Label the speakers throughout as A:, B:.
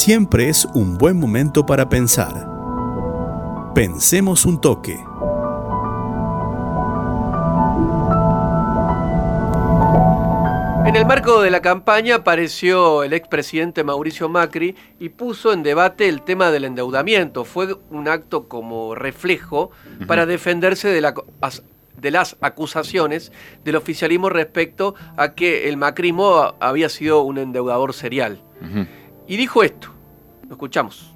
A: siempre es un buen momento para pensar. Pensemos un toque.
B: En el marco de la campaña apareció el expresidente Mauricio Macri y puso en debate el tema del endeudamiento. Fue un acto como reflejo para defenderse de, las acusaciones del oficialismo respecto a que el macrismo había sido un endeudador serial. Y dijo esto, lo escuchamos.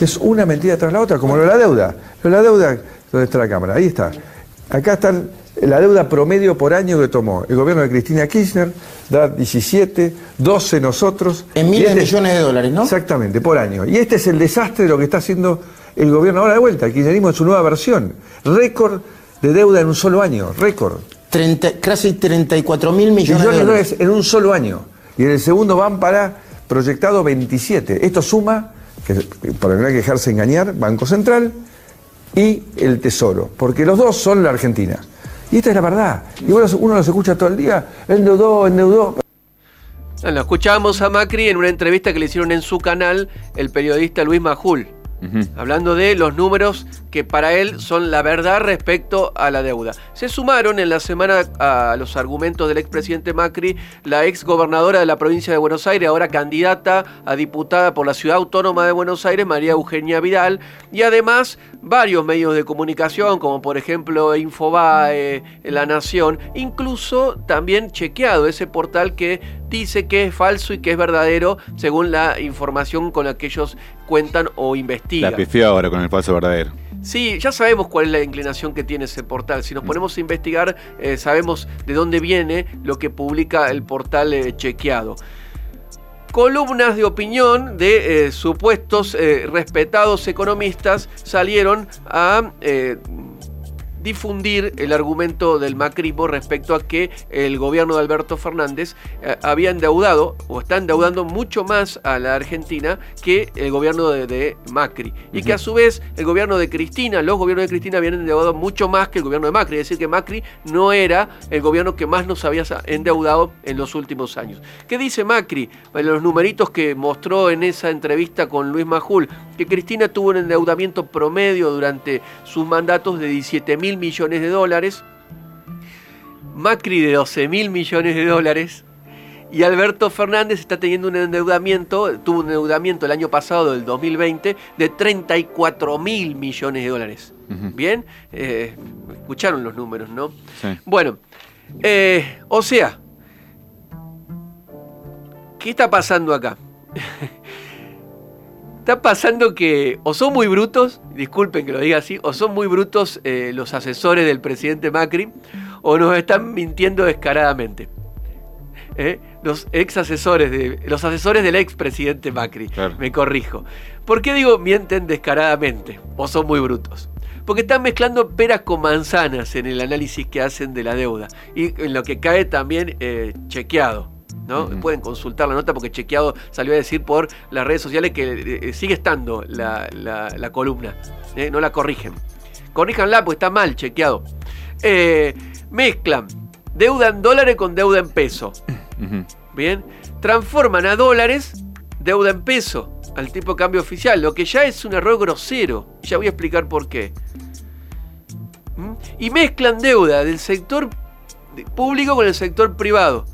C: Es una mentira tras la otra, como lo de la deuda. Lo de la deuda, ¿dónde está la cámara? Ahí está. Acá están la deuda promedio por año que tomó el gobierno de Cristina Kirchner, da 17, 12 nosotros.
D: En miles de este millones de dólares, ¿no?
C: Exactamente, por año. Y este es el desastre de lo que está haciendo el gobierno ahora de vuelta. El kirchnerismo en su nueva versión. Récord de deuda en un solo año, récord.
D: 30, casi 34 mil millones, de dólares
C: en un solo año. Y en el segundo van para proyectado 27. Esto suma, que, para no dejarse engañar, Banco Central y el Tesoro, porque los dos son la Argentina. Y esta es la verdad. Y uno, uno los escucha todo el día, endeudó, endeudó.
B: Lo escuchábamos a Macri en una entrevista que le hicieron en su canal el periodista Luis Majul hablando de los números que para él son la verdad respecto a la deuda. Se sumaron en la semana a los argumentos del expresidente Macri la ex gobernadora de la provincia de Buenos Aires, ahora candidata a diputada por la ciudad autónoma de Buenos Aires, María Eugenia Vidal, y además varios medios de comunicación, como por ejemplo Infobae, La Nación, incluso también chequeado ese portal que dice que es falso y que es verdadero según la información con la que ellos cuentan o investigan.
E: La pifió ahora con el falso verdadero.
B: Sí, ya sabemos cuál es la inclinación que tiene ese portal. Si nos ponemos a investigar, eh, sabemos de dónde viene lo que publica el portal eh, chequeado columnas de opinión de eh, supuestos respetados economistas salieron a difundir el argumento del macrismo respecto a que el gobierno de Alberto Fernández eh, había endeudado o está endeudando mucho más a la Argentina que el gobierno de, Macri. Y que a su vez el gobierno de Cristina, los gobiernos de Cristina habían endeudado mucho más que el gobierno de Macri. Es decir, que Macri no era el gobierno que más nos había endeudado en los últimos años. ¿Qué dice Macri? Los numeritos que mostró en esa entrevista con Luis Majul, que Cristina tuvo un endeudamiento promedio durante sus mandatos de 17 mil millones de dólares, Macri de 12 mil millones de dólares, y Alberto Fernández está teniendo un endeudamiento, tuvo un endeudamiento el año pasado, del 2020, de 34 mil millones de dólares. Bien, eh, escucharon los números, ¿no? Bueno, eh, o sea, ¿qué está pasando acá? está pasando que o son muy brutos, disculpen que lo diga así, o son muy brutos eh, los asesores del presidente Macri, o nos están mintiendo descaradamente. ¿Eh? Los ex asesores, de, los asesores del ex presidente Macri, me corrijo. ¿Por qué digo mienten descaradamente o son muy brutos? Porque están mezclando peras con manzanas en el análisis que hacen de la deuda y en lo que cae también eh, chequeado. Pueden consultar la nota porque Chequeado salió a decir por las redes sociales que eh, eh, sigue estando la, columna. ¿eh? No la corrigen. Corríjanla porque está mal chequeado. mezclan deuda en dólares con deuda en peso. Bien. Transforman a dólares deuda en peso al tipo de cambio oficial, lo que ya es un error grosero. Ya voy a explicar por qué. ¿Mm? Y mezclan deuda del sector público con el sector privado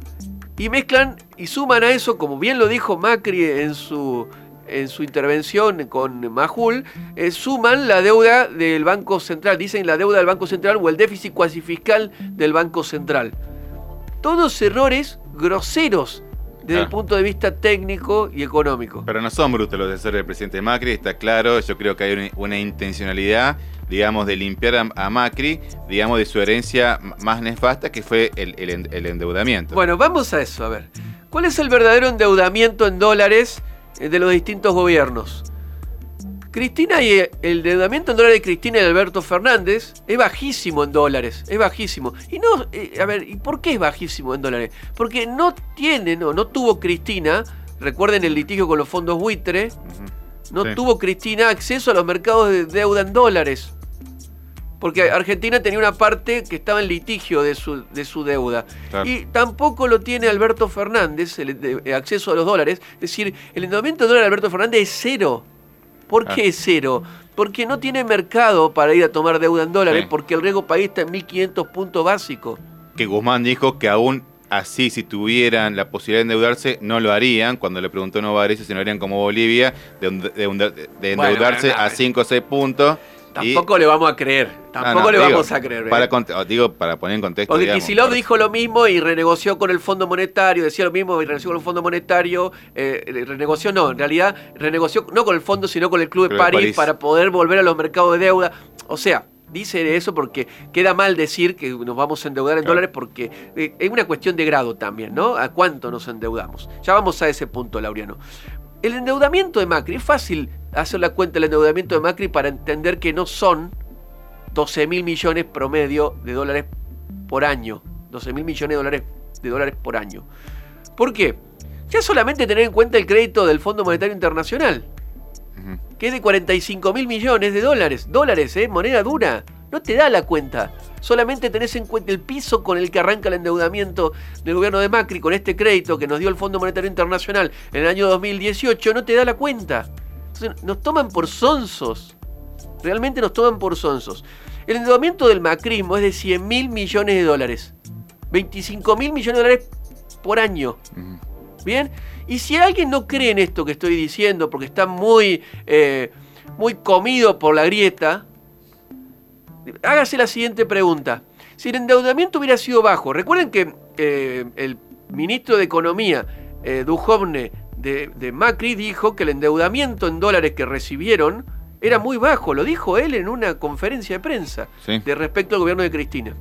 B: y mezclan y suman a eso, como bien lo dijo Macri en su, en su intervención con Majul, eh, suman la deuda del Banco Central, dicen la deuda del Banco Central o el déficit cuasi fiscal del Banco Central. Todos errores groseros desde el punto de vista técnico y económico.
E: Pero no son brutos los asesores del presidente Macri, está claro, yo creo que hay una intencionalidad digamos, de limpiar a, Macri, digamos, de su herencia más nefasta, que fue el, endeudamiento.
B: Bueno, vamos a eso, a ver. ¿Cuál es el verdadero endeudamiento en dólares eh, de los distintos gobiernos? Cristina y el endeudamiento en dólares de Cristina y Alberto Fernández es bajísimo en dólares, es bajísimo. Y no, eh, a ver, ¿y por qué es bajísimo en dólares? Porque no tiene, no, no tuvo Cristina, recuerden el litigio con los fondos buitre, no tuvo Cristina acceso a los mercados de deuda en dólares. Porque Argentina tenía una parte que estaba en litigio de su, de su deuda. Y tampoco lo tiene Alberto Fernández, el, acceso a los dólares. Es decir, el endeudamiento de dólar de Alberto Fernández es cero. ¿Por qué es cero? Porque no tiene mercado para ir a tomar deuda en dólares, porque el riesgo país está en 1.500 puntos básicos.
E: Que Guzmán dijo que aún así, si tuvieran la posibilidad de endeudarse, no lo harían. Cuando le preguntó a Varese si no harían como Bolivia, de, endeudarse a 5 o 6 puntos.
B: Tampoco le vamos a creer. Tampoco le vamos a creer.
E: Para, digo, para poner en contexto.
B: Porque Kicillof dijo lo mismo y renegoció con el Fondo Monetario, decía lo mismo y renegoció con el Fondo Monetario. Eh, renegoció no, en realidad renegoció no con el fondo, sino con el Club, de, París, para poder volver a los mercados de deuda. O sea, dice eso porque queda mal decir que nos vamos a endeudar en dólares porque eh, es una cuestión de grado también, ¿no? ¿A cuánto nos endeudamos? Ya vamos a ese punto, Laureano. El endeudamiento de Macri, es fácil hacer la cuenta del endeudamiento de Macri para entender que no son 12 mil millones promedio de dólares por año. 12 mil millones de dólares, de dólares por año. ¿Por qué? Ya solamente tener en cuenta el crédito del Fondo Monetario Internacional, que es de 45 mil millones de dólares. Dólares, ¿eh? Moneda dura. No te da la cuenta. Solamente tenés en cuenta el piso con el que arranca el endeudamiento del gobierno de Macri con este crédito que nos dio el Fondo Monetario Internacional en el año 2018. No te da la cuenta. Entonces nos toman por sonsos. Realmente nos toman por sonsos. El endeudamiento del macrismo es de 100 mil millones de dólares. 25 mil millones de dólares por año. ¿Bien? Y si alguien no cree en esto que estoy diciendo, porque está muy, eh, muy comido por la grieta, hágase la siguiente pregunta. Si el endeudamiento hubiera sido bajo, recuerden que eh, el ministro de Economía, eh, Duhovne, de, Macri, dijo que el endeudamiento en dólares que recibieron era muy bajo. Lo dijo él en una conferencia de prensa de respecto al gobierno de Cristina.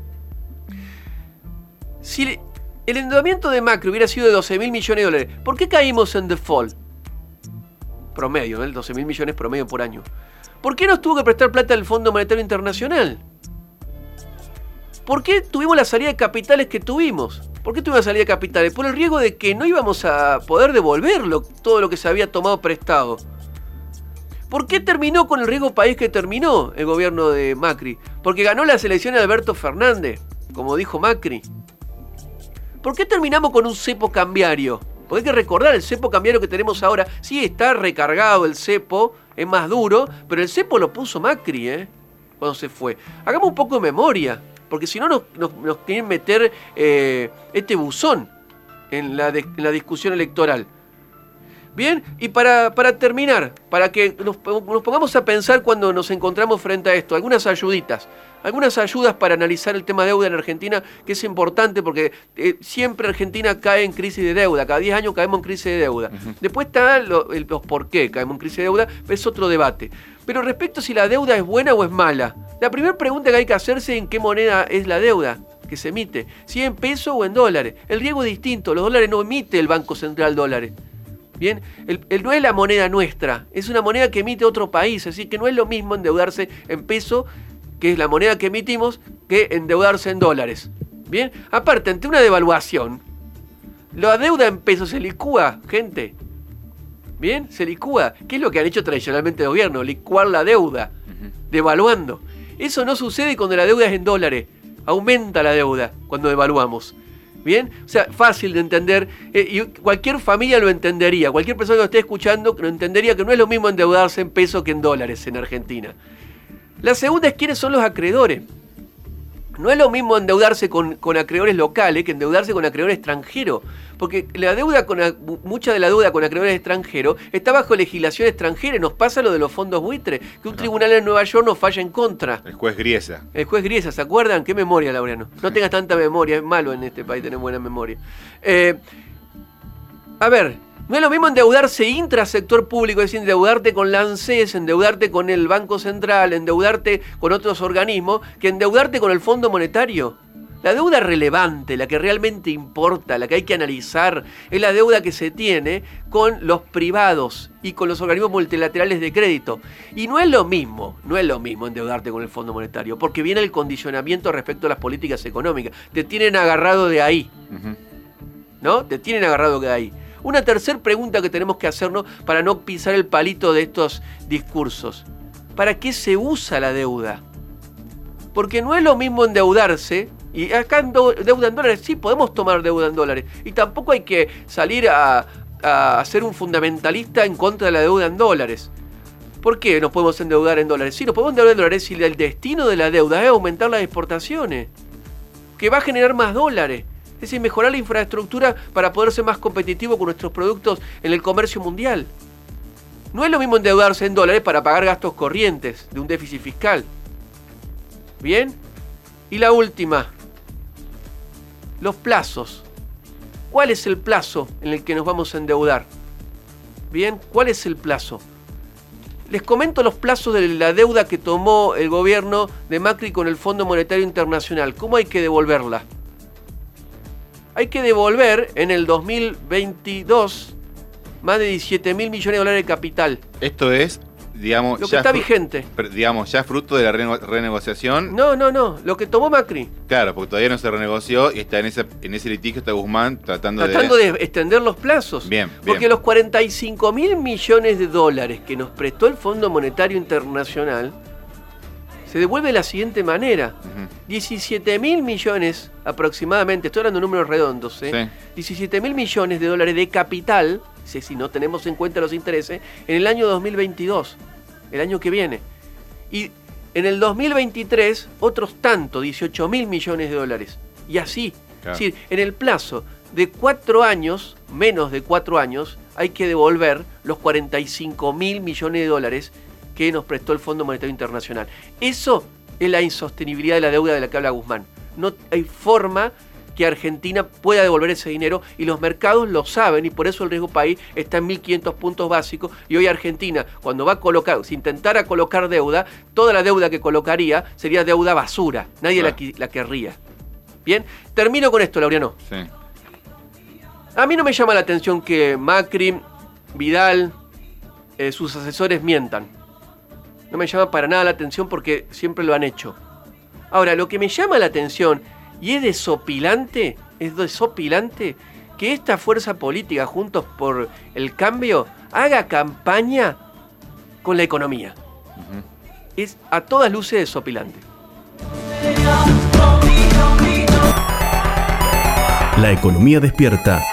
B: Si el endeudamiento de Macri hubiera sido de 12 mil millones de dólares, ¿por qué caímos en default? Promedio, ¿no? 12 mil millones promedio por año. ¿Por qué nos tuvo que prestar plata el Fondo Monetario Internacional? ¿Por qué tuvimos la salida de capitales que tuvimos? ¿Por qué tuvimos la salida de capitales? Por el riesgo de que no íbamos a poder devolverlo, todo lo que se había tomado prestado. ¿Por qué terminó con el riesgo país que terminó el gobierno de Macri? Porque ganó las elecciones de Alberto Fernández, como dijo Macri. ¿Por qué terminamos con un cepo cambiario? Porque hay que recordar, el cepo cambiario que tenemos ahora, sí está recargado el cepo, es más duro, pero el cepo lo puso Macri, ¿eh? Cuando se fue. Hagamos un poco de memoria, porque si no nos, quieren meter eh, este buzón en la, en la discusión electoral. Bien, y para, para terminar, para que nos, pongamos a pensar cuando nos encontramos frente a esto, algunas ayuditas, algunas ayudas para analizar el tema de deuda en Argentina, que es importante porque eh, siempre Argentina cae en crisis de deuda, cada 10 años caemos en crisis de deuda. Después está los por qué caemos en crisis de deuda, es otro debate. Pero respecto a si la deuda es buena o es mala, la primera pregunta que hay que hacerse es en qué moneda es la deuda que se emite, si en peso o en dólares. El riesgo es distinto, los dólares no emite el Banco Central dólares. Bien, el, no es la moneda nuestra, es una moneda que emite otro país, así que no es lo mismo endeudarse en peso, que es la moneda que emitimos, que endeudarse en dólares. Bien, aparte, ante una devaluación, la deuda en pesos se licúa, gente. Bien, se licúa. ¿Qué es lo que han hecho tradicionalmente el gobierno? Licuar la deuda, devaluando. Eso no sucede cuando la deuda es en dólares. Aumenta la deuda cuando devaluamos. ¿Bien? O sea, fácil de entender. Eh, y cualquier familia lo entendería. Cualquier persona que lo esté escuchando lo entendería que no es lo mismo endeudarse en pesos que en dólares en Argentina. La segunda es quiénes son los acreedores. No es lo mismo endeudarse con, acreedores locales que endeudarse con acreedores extranjeros. Porque la deuda con mucha de la deuda con acreedores extranjeros está bajo legislación extranjera. Nos pasa lo de los fondos buitres, que un tribunal en Nueva York nos falla en contra.
E: El juez Griesa.
B: El juez Griesa, ¿se acuerdan? Qué memoria, Laureano. No tengas tanta memoria, es malo en este país tener buena memoria. Eh, a ver, no es lo mismo endeudarse intrasector público, es decir, endeudarte con la ANSES, endeudarte con el Banco Central, endeudarte con otros organismos, que endeudarte con el Fondo Monetario. La deuda relevante, la que realmente importa, la que hay que analizar, es la deuda que se tiene con los privados y con los organismos multilaterales de crédito. Y no es lo mismo, no es lo mismo endeudarte con el Fondo Monetario, porque viene el condicionamiento respecto a las políticas económicas. Te tienen agarrado de ahí. ¿No? Te tienen agarrado de ahí. Una tercera pregunta que tenemos que hacernos para no pisar el palito de estos discursos. ¿Para qué se usa la deuda? Porque no es lo mismo endeudarse, y acá en deuda en dólares sí podemos tomar deuda en dólares, y tampoco hay que salir a, a ser un fundamentalista en contra de la deuda en dólares. ¿Por qué nos podemos endeudar en dólares? Sí, nos podemos endeudar en dólares si el destino de la deuda es aumentar las exportaciones, que va a generar más dólares. Es decir, mejorar la infraestructura para poder ser más competitivo con nuestros productos en el comercio mundial. No es lo mismo endeudarse en dólares para pagar gastos corrientes de un déficit fiscal. ¿Bien? Y la última, los plazos. ¿Cuál es el plazo en el que nos vamos a endeudar? Bien, ¿cuál es el plazo? Les comento los plazos de la deuda que tomó el gobierno de Macri con el Fondo Monetario Internacional. ¿Cómo hay que devolverla? Hay que devolver en el 2022 más de 17 mil millones de dólares de capital.
E: Esto es digamos,
B: lo que está vigente.
E: Digamos, ya fruto de la renegociación.
B: No, no, no, lo que tomó Macri.
E: Claro, porque todavía no se renegoció y está en ese, en ese litigio está Guzmán tratando,
B: de... Tratando de extender los plazos.
E: Bien,
B: Porque los 45 mil millones de dólares que nos prestó el Fondo Monetario Internacional se devuelve de la siguiente manera. 17 mil millones aproximadamente, estoy hablando de números redondos, ¿eh? 17 mil millones de dólares de capital si no tenemos en cuenta los intereses, en el año 2022, el año que viene. Y en el 2023, otros tanto, 18 mil millones de dólares. Y así. Es decir, en el plazo de cuatro años, menos de cuatro años, hay que devolver los 45 mil millones de dólares que nos prestó el Fondo Monetario Internacional. Eso es la insostenibilidad de la deuda de la que habla Guzmán. No hay forma que Argentina pueda devolver ese dinero y los mercados lo saben y por eso el riesgo país está en 1.500 puntos básicos y hoy Argentina cuando va a colocar, si intentara colocar deuda, toda la deuda que colocaría sería deuda basura, nadie la, la, querría. Bien, termino con esto, Laureano. Sí. A mí no me llama la atención que Macri, Vidal, eh, sus asesores mientan. No me llama para nada la atención porque siempre lo han hecho. Ahora, lo que me llama la atención y es desopilante, es desopilante que esta fuerza política, Juntos por el Cambio, haga campaña con la economía. Es a todas luces desopilante.
A: La economía despierta